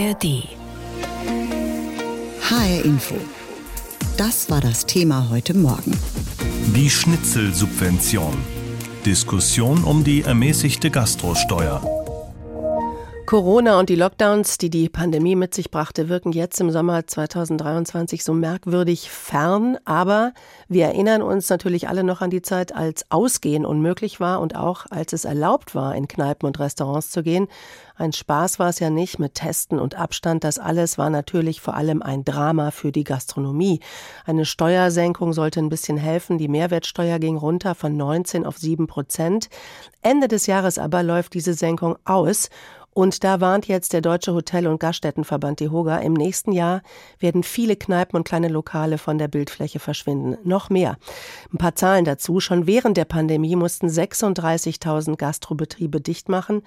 ARD. HR Info. Das war das Thema heute Morgen. Die Schnitzelsubvention. Diskussion um die ermäßigte Gastrosteuer. Corona und die Lockdowns, die die Pandemie mit sich brachte, wirken jetzt im Sommer 2023 so merkwürdig fern. Aber wir erinnern uns natürlich alle noch an die Zeit, als Ausgehen unmöglich war und auch als es erlaubt war, in Kneipen und Restaurants zu gehen. Ein Spaß war es ja nicht mit Testen und Abstand. Das alles war natürlich vor allem ein Drama für die Gastronomie. Eine Steuersenkung sollte ein bisschen helfen. Die Mehrwertsteuer ging runter von 19 auf 7 Prozent. Ende des Jahres aber läuft diese Senkung aus. Und da warnt jetzt der Deutsche Hotel- und Gaststättenverband DEHOGA, im nächsten Jahr werden viele Kneipen und kleine Lokale von der Bildfläche verschwinden. Noch mehr. Ein paar Zahlen dazu. Schon während der Pandemie mussten 36.000 Gastrobetriebe dicht machen.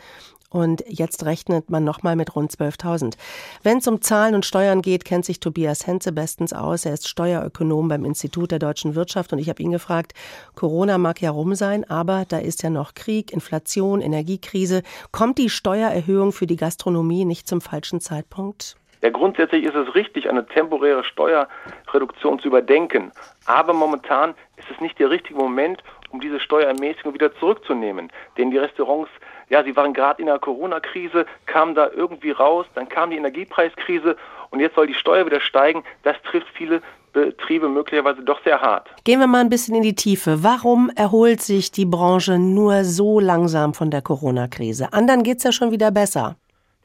Und jetzt rechnet man nochmal mit rund 12.000. Wenn es um Zahlen und Steuern geht, kennt sich Tobias Henze bestens aus. Er ist Steuerökonom beim Institut der deutschen Wirtschaft und ich habe ihn gefragt, Corona mag ja rum sein, aber da ist ja noch Krieg, Inflation, Energiekrise. Kommt die Steuererhöhung für die Gastronomie nicht zum falschen Zeitpunkt? Ja, grundsätzlich ist es richtig, eine temporäre Steuerreduktion zu überdenken. Aber momentan ist es nicht der richtige Moment, um diese Steuerermäßigung wieder zurückzunehmen. Denn die Restaurants ja, sie waren gerade in der Corona-Krise, kamen da irgendwie raus, dann kam die Energiepreiskrise und jetzt soll die Steuer wieder steigen. Das trifft viele Betriebe möglicherweise doch sehr hart. Gehen wir mal ein bisschen in die Tiefe. Warum erholt sich die Branche nur so langsam von der Corona-Krise? Anderen geht es ja schon wieder besser.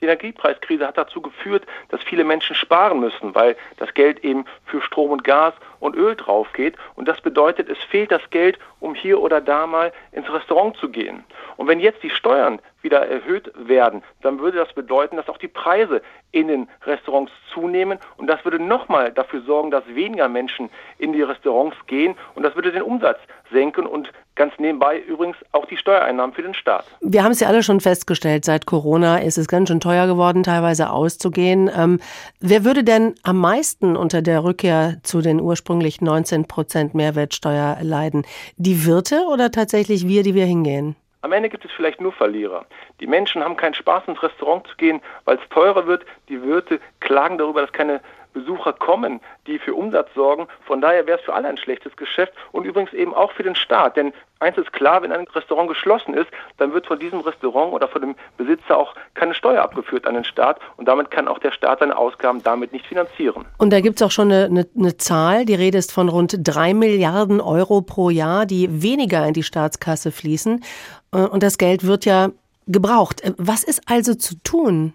Die Energiepreiskrise hat dazu geführt, dass viele Menschen sparen müssen, weil das Geld eben für Strom und Gas und Öl drauf geht. Und das bedeutet, es fehlt das Geld, um hier oder da mal ins Restaurant zu gehen. Und wenn jetzt die Steuern wieder erhöht werden, dann würde das bedeuten, dass auch die Preise in den Restaurants zunehmen und das würde nochmal dafür sorgen, dass weniger Menschen in die Restaurants gehen und das würde den Umsatz senken und ganz nebenbei übrigens auch die Steuereinnahmen für den Staat. Wir haben es ja alle schon festgestellt, seit Corona ist es ganz schön teuer geworden, teilweise auszugehen. Ähm, wer würde denn am meisten unter der Rückkehr zu den ursprünglich 19 Prozent Mehrwertsteuer leiden? Die Wirte oder tatsächlich wir, die wir hingehen? Am Ende gibt es vielleicht nur Verlierer. Die Menschen haben keinen Spaß ins Restaurant zu gehen, weil es teurer wird. Die Wirte klagen darüber, dass keine Besucher kommen, die für Umsatz sorgen. Von daher wäre es für alle ein schlechtes Geschäft und übrigens eben auch für den Staat. Denn eins ist klar, wenn ein Restaurant geschlossen ist, dann wird von diesem Restaurant oder von dem Besitzer auch keine Steuer abgeführt an den Staat und damit kann auch der Staat seine Ausgaben damit nicht finanzieren. Und da gibt es auch schon eine, eine, eine Zahl, die Rede ist von rund drei Milliarden Euro pro Jahr, die weniger in die Staatskasse fließen. Äh, und das Geld wird ja gebraucht. Äh, was ist also zu tun?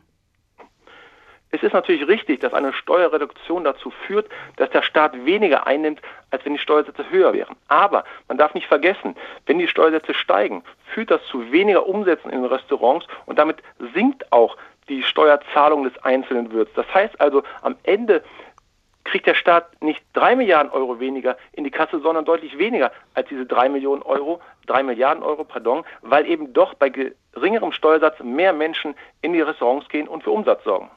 Es ist natürlich richtig, dass eine Steuerreduktion dazu führt, dass der Staat weniger einnimmt, als wenn die Steuersätze höher wären. Aber man darf nicht vergessen, wenn die Steuersätze steigen, führt das zu weniger Umsätzen in den Restaurants und damit sinkt auch die Steuerzahlung des einzelnen Wirts. Das heißt also, am Ende kriegt der Staat nicht drei Milliarden Euro weniger in die Kasse, sondern deutlich weniger als diese drei Millionen Euro, drei Milliarden Euro, pardon, weil eben doch bei geringerem Steuersatz mehr Menschen in die Restaurants gehen und für Umsatz sorgen.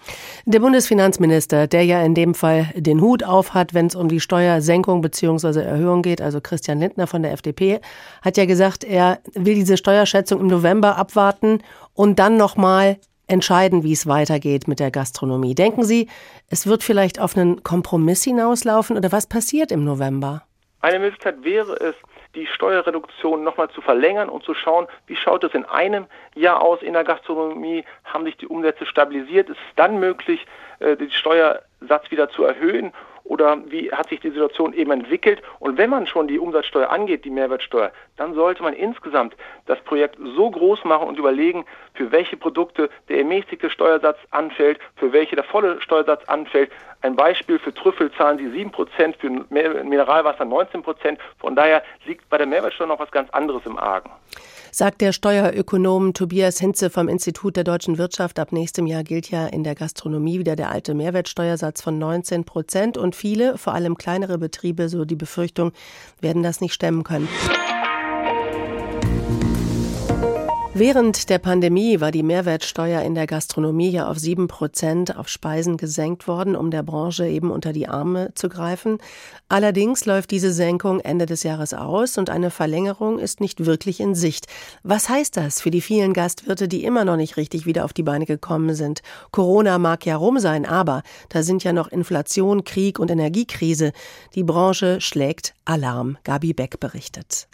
Der Bundesfinanzminister, der ja in dem Fall den Hut auf hat, wenn es um die Steuersenkung bzw. Erhöhung geht, also Christian Lindner von der FDP, hat ja gesagt, er will diese Steuerschätzung im November abwarten und dann nochmal entscheiden, wie es weitergeht mit der Gastronomie. Denken Sie, es wird vielleicht auf einen Kompromiss hinauslaufen oder was passiert im November? Eine Möglichkeit wäre es, die Steuerreduktion nochmal zu verlängern und zu schauen, wie schaut es in einem Jahr aus in der Gastronomie, haben sich die Umsätze stabilisiert, ist es dann möglich, äh, den Steuersatz wieder zu erhöhen oder wie hat sich die Situation eben entwickelt. Und wenn man schon die Umsatzsteuer angeht, die Mehrwertsteuer, dann sollte man insgesamt das Projekt so groß machen und überlegen, für welche Produkte der ermäßigte Steuersatz anfällt, für welche der volle Steuersatz anfällt. Ein Beispiel für Trüffel zahlen Sie 7%, für Mineralwasser 19%. Von daher liegt bei der Mehrwertsteuer noch was ganz anderes im Argen sagt der Steuerökonom Tobias Hinze vom Institut der deutschen Wirtschaft. Ab nächstem Jahr gilt ja in der Gastronomie wieder der alte Mehrwertsteuersatz von 19 Prozent und viele, vor allem kleinere Betriebe, so die Befürchtung, werden das nicht stemmen können. Während der Pandemie war die Mehrwertsteuer in der Gastronomie ja auf sieben Prozent auf Speisen gesenkt worden, um der Branche eben unter die Arme zu greifen. Allerdings läuft diese Senkung Ende des Jahres aus und eine Verlängerung ist nicht wirklich in Sicht. Was heißt das für die vielen Gastwirte, die immer noch nicht richtig wieder auf die Beine gekommen sind? Corona mag ja rum sein, aber da sind ja noch Inflation, Krieg und Energiekrise. Die Branche schlägt Alarm. Gabi Beck berichtet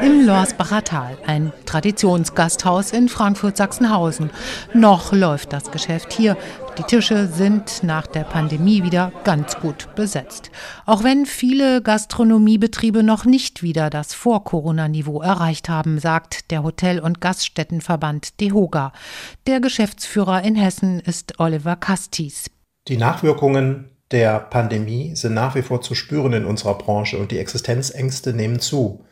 im Lorsbacher Tal, ein Traditionsgasthaus in Frankfurt-Sachsenhausen. Noch läuft das Geschäft hier. Die Tische sind nach der Pandemie wieder ganz gut besetzt. Auch wenn viele Gastronomiebetriebe noch nicht wieder das Vor-Corona-Niveau erreicht haben, sagt der Hotel- und Gaststättenverband DEHOGA. Der Geschäftsführer in Hessen ist Oliver Kastis. Die Nachwirkungen der Pandemie sind nach wie vor zu spüren in unserer Branche und die Existenzängste nehmen zu.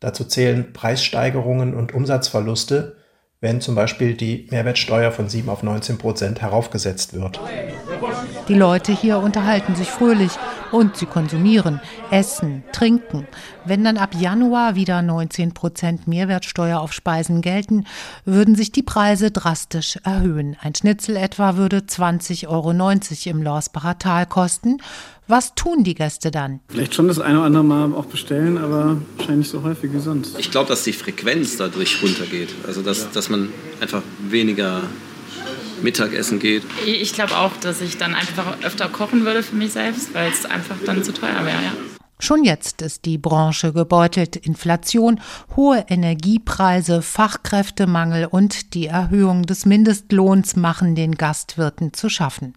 Dazu zählen Preissteigerungen und Umsatzverluste, wenn zum Beispiel die Mehrwertsteuer von 7 auf 19 Prozent heraufgesetzt wird. Die Leute hier unterhalten sich fröhlich und sie konsumieren, essen, trinken. Wenn dann ab Januar wieder 19 Prozent Mehrwertsteuer auf Speisen gelten, würden sich die Preise drastisch erhöhen. Ein Schnitzel etwa würde 20,90 Euro im Lorsbacher Tal kosten. Was tun die Gäste dann? Vielleicht schon das eine oder andere Mal auch bestellen, aber wahrscheinlich so häufig wie sonst. Ich glaube, dass die Frequenz dadurch runtergeht. Also, dass, ja. dass man einfach weniger Mittagessen geht. Ich glaube auch, dass ich dann einfach öfter kochen würde für mich selbst, weil es einfach dann zu teuer wäre, ja. Schon jetzt ist die Branche gebeutelt. Inflation, hohe Energiepreise, Fachkräftemangel und die Erhöhung des Mindestlohns machen den Gastwirten zu schaffen.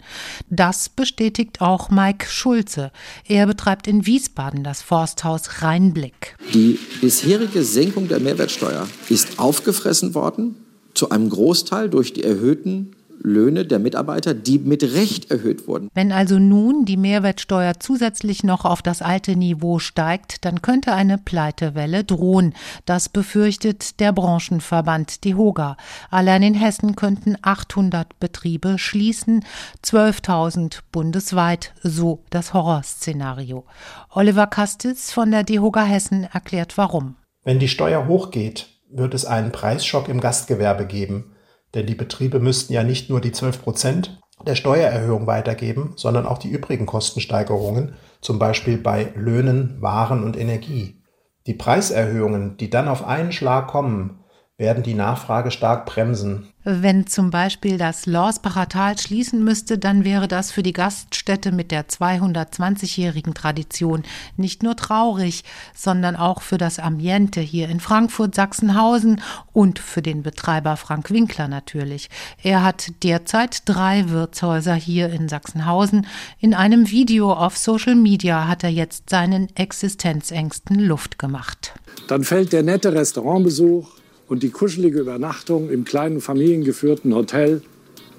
Das bestätigt auch Mike Schulze. Er betreibt in Wiesbaden das Forsthaus Rheinblick. Die bisherige Senkung der Mehrwertsteuer ist aufgefressen worden, zu einem Großteil durch die erhöhten Löhne der Mitarbeiter, die mit Recht erhöht wurden. Wenn also nun die Mehrwertsteuer zusätzlich noch auf das alte Niveau steigt, dann könnte eine Pleitewelle drohen. Das befürchtet der Branchenverband DEHOGA. Allein in Hessen könnten 800 Betriebe schließen, 12.000 bundesweit, so das Horrorszenario. Oliver Kastis von der DEHOGA Hessen erklärt warum. Wenn die Steuer hochgeht, wird es einen Preisschock im Gastgewerbe geben. Denn die Betriebe müssten ja nicht nur die 12 Prozent der Steuererhöhung weitergeben, sondern auch die übrigen Kostensteigerungen, zum Beispiel bei Löhnen, Waren und Energie. Die Preiserhöhungen, die dann auf einen Schlag kommen, werden die Nachfrage stark bremsen. Wenn zum Beispiel das Lorsbacher Tal schließen müsste, dann wäre das für die Gaststätte mit der 220-jährigen Tradition nicht nur traurig, sondern auch für das Ambiente hier in Frankfurt, Sachsenhausen und für den Betreiber Frank Winkler natürlich. Er hat derzeit drei Wirtshäuser hier in Sachsenhausen. In einem Video auf Social Media hat er jetzt seinen Existenzängsten Luft gemacht. Dann fällt der nette Restaurantbesuch und die kuschelige Übernachtung im kleinen familiengeführten Hotel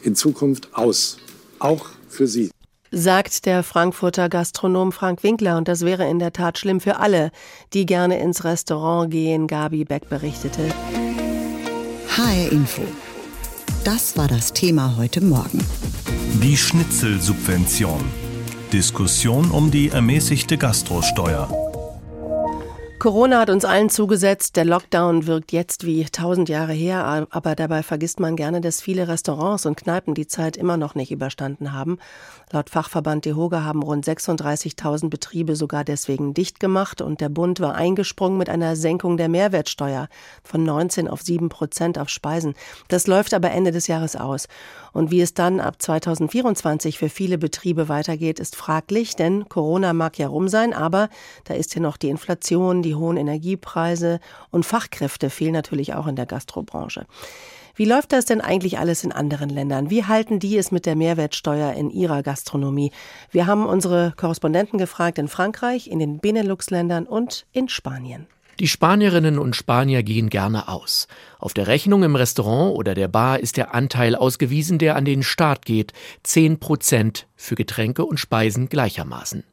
in Zukunft aus. Auch für Sie. Sagt der Frankfurter Gastronom Frank Winkler. Und das wäre in der Tat schlimm für alle, die gerne ins Restaurant gehen, Gabi Beck berichtete. HR Info. Das war das Thema heute Morgen. Die Schnitzelsubvention. Diskussion um die ermäßigte Gastrosteuer. Corona hat uns allen zugesetzt. Der Lockdown wirkt jetzt wie tausend Jahre her, aber dabei vergisst man gerne, dass viele Restaurants und Kneipen die Zeit immer noch nicht überstanden haben. Laut Fachverband DEHOGA haben rund 36.000 Betriebe sogar deswegen dicht gemacht und der Bund war eingesprungen mit einer Senkung der Mehrwertsteuer von 19 auf 7 Prozent auf Speisen. Das läuft aber Ende des Jahres aus. Und wie es dann ab 2024 für viele Betriebe weitergeht, ist fraglich, denn Corona mag ja rum sein, aber da ist ja noch die Inflation, die hohen Energiepreise und Fachkräfte fehlen natürlich auch in der Gastrobranche. Wie läuft das denn eigentlich alles in anderen Ländern? Wie halten die es mit der Mehrwertsteuer in ihrer Gastronomie? Wir haben unsere Korrespondenten gefragt in Frankreich, in den Benelux-Ländern und in Spanien. Die Spanierinnen und Spanier gehen gerne aus. Auf der Rechnung im Restaurant oder der Bar ist der Anteil ausgewiesen, der an den Staat geht, 10 Prozent für Getränke und Speisen gleichermaßen.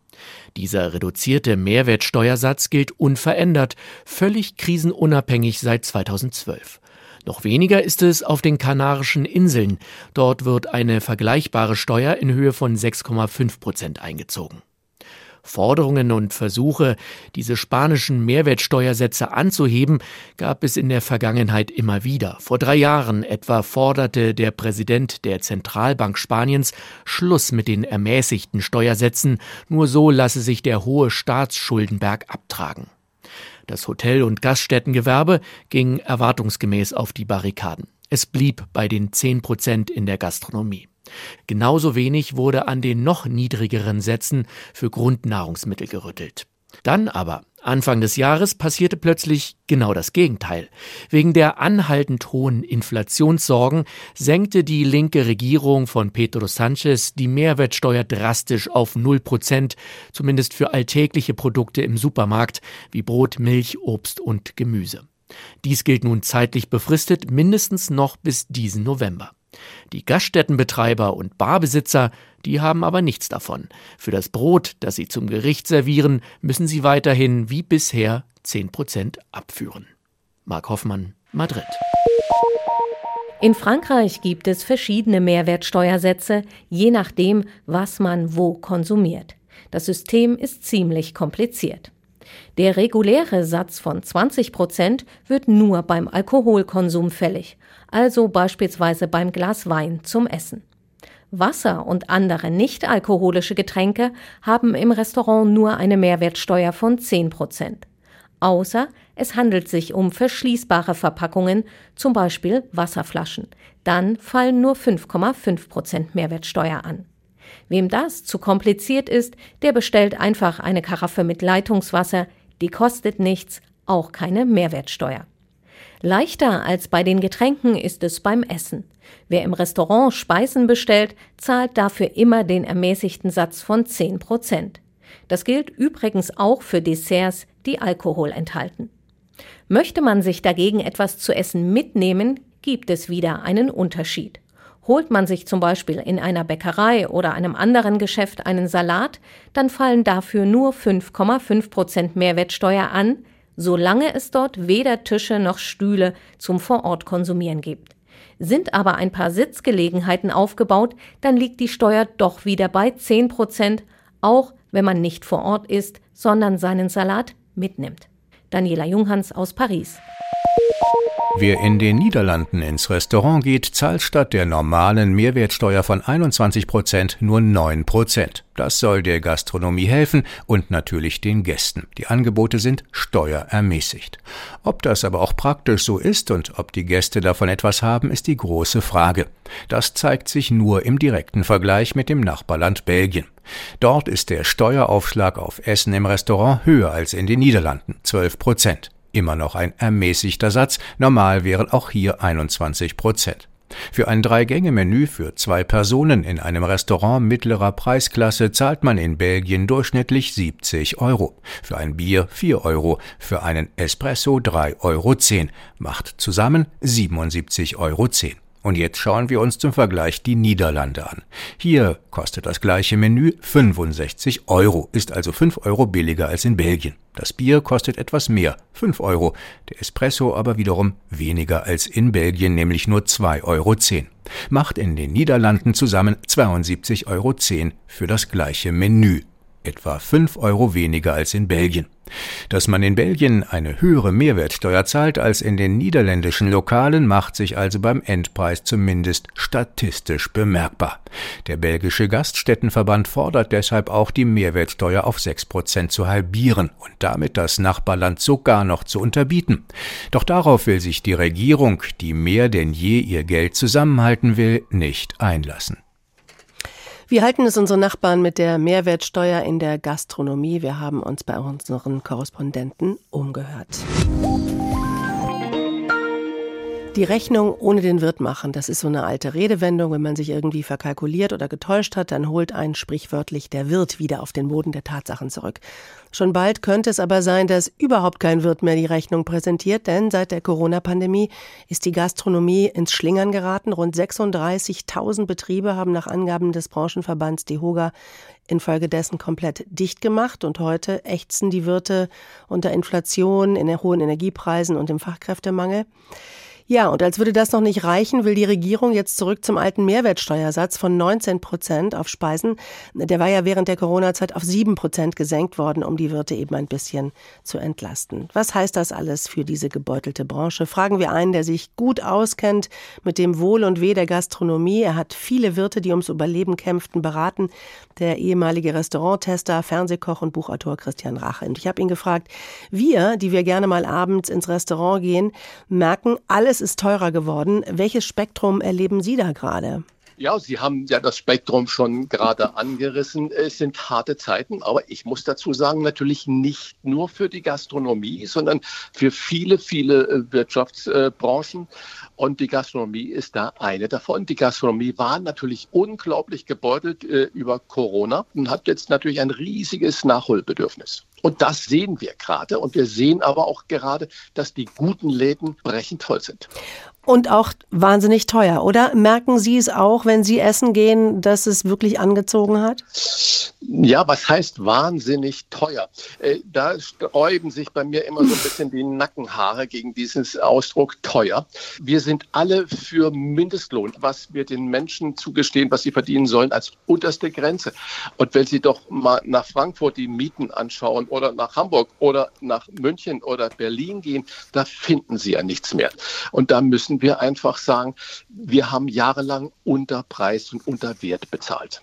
Dieser reduzierte Mehrwertsteuersatz gilt unverändert, völlig krisenunabhängig seit 2012. Noch weniger ist es auf den Kanarischen Inseln. Dort wird eine vergleichbare Steuer in Höhe von 6,5 Prozent eingezogen. Forderungen und Versuche, diese spanischen Mehrwertsteuersätze anzuheben, gab es in der Vergangenheit immer wieder. Vor drei Jahren etwa forderte der Präsident der Zentralbank Spaniens Schluss mit den ermäßigten Steuersätzen, nur so lasse sich der hohe Staatsschuldenberg abtragen. Das Hotel- und Gaststättengewerbe ging erwartungsgemäß auf die Barrikaden. Es blieb bei den 10 Prozent in der Gastronomie. Genauso wenig wurde an den noch niedrigeren Sätzen für Grundnahrungsmittel gerüttelt. Dann aber, Anfang des Jahres, passierte plötzlich genau das Gegenteil. Wegen der anhaltend hohen Inflationssorgen senkte die linke Regierung von Pedro Sanchez die Mehrwertsteuer drastisch auf 0 Prozent, zumindest für alltägliche Produkte im Supermarkt wie Brot, Milch, Obst und Gemüse. Dies gilt nun zeitlich befristet mindestens noch bis diesen November. Die Gaststättenbetreiber und Barbesitzer, die haben aber nichts davon. Für das Brot, das sie zum Gericht servieren, müssen sie weiterhin wie bisher 10 Prozent abführen. Mark Hoffmann, Madrid. In Frankreich gibt es verschiedene Mehrwertsteuersätze, je nachdem, was man wo konsumiert. Das System ist ziemlich kompliziert. Der reguläre Satz von 20 Prozent wird nur beim Alkoholkonsum fällig, also beispielsweise beim Glas Wein zum Essen. Wasser und andere nicht-alkoholische Getränke haben im Restaurant nur eine Mehrwertsteuer von 10 Prozent. Außer es handelt sich um verschließbare Verpackungen, zum Beispiel Wasserflaschen. Dann fallen nur 5,5 Prozent Mehrwertsteuer an. Wem das zu kompliziert ist, der bestellt einfach eine Karaffe mit Leitungswasser, die kostet nichts, auch keine Mehrwertsteuer. Leichter als bei den Getränken ist es beim Essen. Wer im Restaurant Speisen bestellt, zahlt dafür immer den ermäßigten Satz von 10 Prozent. Das gilt übrigens auch für Desserts, die Alkohol enthalten. Möchte man sich dagegen etwas zu essen mitnehmen, gibt es wieder einen Unterschied. Holt man sich zum Beispiel in einer Bäckerei oder einem anderen Geschäft einen Salat, dann fallen dafür nur 5,5 Prozent Mehrwertsteuer an, solange es dort weder Tische noch Stühle zum Vorortkonsumieren gibt. Sind aber ein paar Sitzgelegenheiten aufgebaut, dann liegt die Steuer doch wieder bei 10 Prozent, auch wenn man nicht vor Ort ist, sondern seinen Salat mitnimmt. Daniela Junghans aus Paris. Wer in den Niederlanden ins Restaurant geht, zahlt statt der normalen Mehrwertsteuer von 21 Prozent nur 9 Prozent. Das soll der Gastronomie helfen und natürlich den Gästen. Die Angebote sind steuerermäßigt. Ob das aber auch praktisch so ist und ob die Gäste davon etwas haben, ist die große Frage. Das zeigt sich nur im direkten Vergleich mit dem Nachbarland Belgien. Dort ist der Steueraufschlag auf Essen im Restaurant höher als in den Niederlanden, 12 Prozent. Immer noch ein ermäßigter Satz, normal wären auch hier 21 Prozent. Für ein Drei-Gänge-Menü für zwei Personen in einem Restaurant mittlerer Preisklasse zahlt man in Belgien durchschnittlich 70 Euro. Für ein Bier 4 Euro, für einen Espresso 3,10 Euro, macht zusammen 77,10 Euro. Und jetzt schauen wir uns zum Vergleich die Niederlande an. Hier kostet das gleiche Menü 65 Euro, ist also 5 Euro billiger als in Belgien. Das Bier kostet etwas mehr, 5 Euro, der Espresso aber wiederum weniger als in Belgien, nämlich nur 2,10 Euro. Macht in den Niederlanden zusammen 72,10 Euro für das gleiche Menü etwa 5 Euro weniger als in Belgien. Dass man in Belgien eine höhere Mehrwertsteuer zahlt als in den niederländischen Lokalen, macht sich also beim Endpreis zumindest statistisch bemerkbar. Der belgische Gaststättenverband fordert deshalb auch, die Mehrwertsteuer auf 6 Prozent zu halbieren und damit das Nachbarland sogar noch zu unterbieten. Doch darauf will sich die Regierung, die mehr denn je ihr Geld zusammenhalten will, nicht einlassen. Wie halten es unsere Nachbarn mit der Mehrwertsteuer in der Gastronomie? Wir haben uns bei unseren Korrespondenten umgehört. Die Rechnung ohne den Wirt machen, das ist so eine alte Redewendung. Wenn man sich irgendwie verkalkuliert oder getäuscht hat, dann holt einen sprichwörtlich der Wirt wieder auf den Boden der Tatsachen zurück. Schon bald könnte es aber sein, dass überhaupt kein Wirt mehr die Rechnung präsentiert, denn seit der Corona-Pandemie ist die Gastronomie ins Schlingern geraten. Rund 36.000 Betriebe haben nach Angaben des Branchenverbands DEHOGA infolgedessen komplett dicht gemacht und heute ächzen die Wirte unter Inflation, in hohen Energiepreisen und dem Fachkräftemangel. Ja, und als würde das noch nicht reichen, will die Regierung jetzt zurück zum alten Mehrwertsteuersatz von 19 Prozent auf Speisen. Der war ja während der Corona-Zeit auf 7 Prozent gesenkt worden, um die Wirte eben ein bisschen zu entlasten. Was heißt das alles für diese gebeutelte Branche? Fragen wir einen, der sich gut auskennt mit dem Wohl und Weh der Gastronomie. Er hat viele Wirte, die ums Überleben kämpften, beraten. Der ehemalige Restauranttester, Fernsehkoch und Buchautor Christian Rache. Und ich habe ihn gefragt, wir, die wir gerne mal abends ins Restaurant gehen, merken, alles alles ist teurer geworden. Welches Spektrum erleben Sie da gerade? Ja, Sie haben ja das Spektrum schon gerade angerissen. Es sind harte Zeiten, aber ich muss dazu sagen, natürlich nicht nur für die Gastronomie, sondern für viele, viele äh, Wirtschaftsbranchen. Und die Gastronomie ist da eine davon. Die Gastronomie war natürlich unglaublich gebeutelt äh, über Corona und hat jetzt natürlich ein riesiges Nachholbedürfnis. Und das sehen wir gerade. Und wir sehen aber auch gerade, dass die guten Läden brechend voll sind. Und auch wahnsinnig teuer, oder? Merken Sie es auch, wenn Sie essen gehen, dass es wirklich angezogen hat? Ja, was heißt wahnsinnig teuer? Äh, da sträuben sich bei mir immer so ein bisschen die Nackenhaare gegen diesen Ausdruck teuer. Wir sind alle für Mindestlohn, was wir den Menschen zugestehen, was sie verdienen sollen, als unterste Grenze. Und wenn Sie doch mal nach Frankfurt die Mieten anschauen oder nach Hamburg oder nach München oder Berlin gehen, da finden Sie ja nichts mehr. Und da müssen müssen wir einfach sagen, wir haben jahrelang unter Preis und unter Wert bezahlt.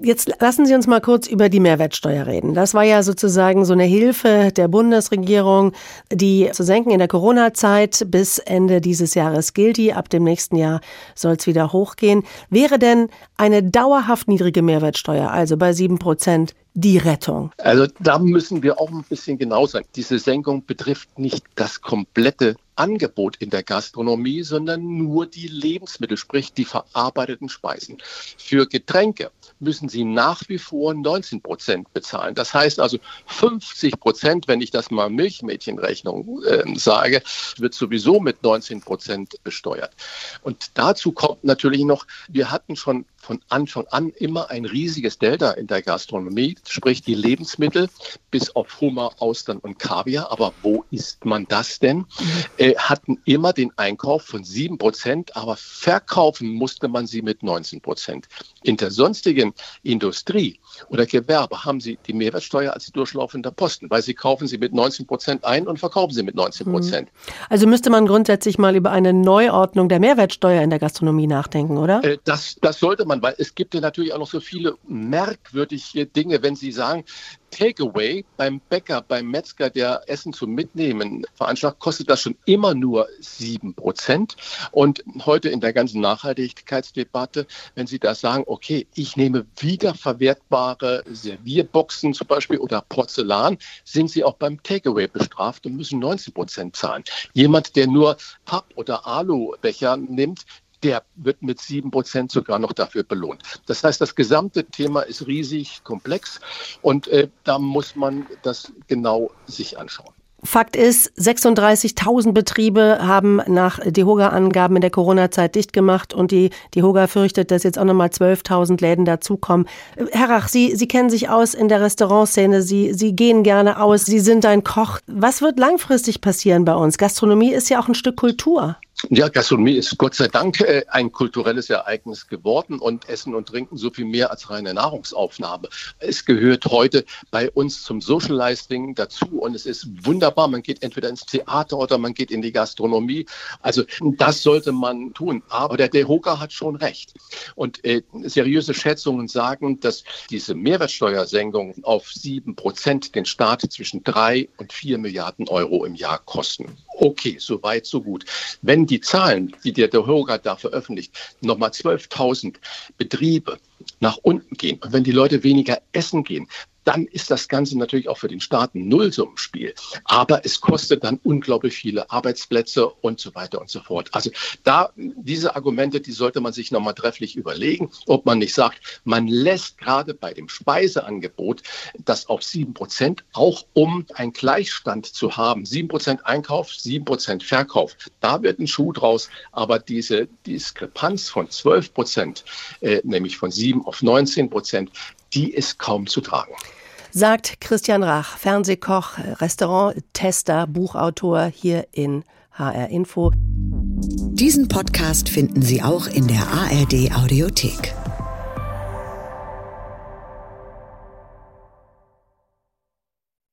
Jetzt lassen Sie uns mal kurz über die Mehrwertsteuer reden. Das war ja sozusagen so eine Hilfe der Bundesregierung, die zu senken in der Corona-Zeit. Bis Ende dieses Jahres gilt die. Ab dem nächsten Jahr soll es wieder hochgehen. Wäre denn eine dauerhaft niedrige Mehrwertsteuer, also bei sieben Prozent, die Rettung? Also da müssen wir auch ein bisschen genau sein. Diese Senkung betrifft nicht das komplette Angebot in der Gastronomie, sondern nur die Lebensmittel, sprich die verarbeiteten Speisen. Für Getränke müssen sie nach wie vor 19 Prozent bezahlen. Das heißt also 50 Prozent, wenn ich das mal Milchmädchenrechnung äh, sage, wird sowieso mit 19 Prozent besteuert. Und dazu kommt natürlich noch, wir hatten schon von Anfang an immer ein riesiges Delta in der Gastronomie, sprich die Lebensmittel bis auf Hummer, Austern und Kaviar. Aber wo isst man das denn? Mhm. Äh, hatten immer den Einkauf von 7 Prozent, aber verkaufen musste man sie mit 19 Prozent. In der sonstigen Industrie oder Gewerbe haben sie die Mehrwertsteuer als durchlaufender Posten, weil sie kaufen sie mit 19 Prozent ein und verkaufen sie mit 19 Prozent. Mhm. Also müsste man grundsätzlich mal über eine Neuordnung der Mehrwertsteuer in der Gastronomie nachdenken, oder? Äh, das, das sollte man, weil es gibt ja natürlich auch noch so viele merkwürdige Dinge, wenn Sie sagen, Takeaway beim Bäcker, beim Metzger, der Essen zum Mitnehmen veranschlagt, kostet das schon immer nur 7%. Und heute in der ganzen Nachhaltigkeitsdebatte, wenn Sie da sagen, okay, ich nehme wiederverwertbare Servierboxen zum Beispiel oder Porzellan, sind Sie auch beim Takeaway bestraft und müssen 19% zahlen. Jemand, der nur Papp- oder Alubecher nimmt, der wird mit sieben Prozent sogar noch dafür belohnt. Das heißt, das gesamte Thema ist riesig komplex und äh, da muss man das genau sich anschauen. Fakt ist, 36.000 Betriebe haben nach DEHOGA-Angaben in der Corona-Zeit dicht gemacht und die DEHOGA fürchtet, dass jetzt auch nochmal 12.000 Läden dazukommen. Herr Rach, Sie, Sie kennen sich aus in der Restaurantszene, Sie, Sie gehen gerne aus, Sie sind ein Koch. Was wird langfristig passieren bei uns? Gastronomie ist ja auch ein Stück Kultur. Ja, Gastronomie ist Gott sei Dank äh, ein kulturelles Ereignis geworden und Essen und Trinken so viel mehr als reine Nahrungsaufnahme. Es gehört heute bei uns zum Socializing dazu und es ist wunderbar. Man geht entweder ins Theater oder man geht in die Gastronomie. Also das sollte man tun. Aber der Dehoga hat schon recht. Und äh, seriöse Schätzungen sagen, dass diese Mehrwertsteuersenkung auf sieben Prozent den Staat zwischen drei und vier Milliarden Euro im Jahr kosten. Okay, so weit, so gut. Wenn die Zahlen, die der DEHOGA da veröffentlicht, nochmal 12.000 Betriebe nach unten gehen. Und wenn die Leute weniger essen gehen, dann ist das Ganze natürlich auch für den Staat ein Nullsummenspiel. Aber es kostet dann unglaublich viele Arbeitsplätze und so weiter und so fort. Also da, diese Argumente, die sollte man sich nochmal trefflich überlegen, ob man nicht sagt, man lässt gerade bei dem Speiseangebot das auf sieben Prozent, auch um einen Gleichstand zu haben. Sieben Prozent Einkauf, sieben Prozent Verkauf. Da wird ein Schuh draus. Aber diese Diskrepanz von zwölf Prozent, äh, nämlich von sieben auf 19 Prozent, die ist kaum zu tragen sagt Christian Rach, Fernsehkoch, Restauranttester, Buchautor hier in HR Info. Diesen Podcast finden Sie auch in der ARD Audiothek.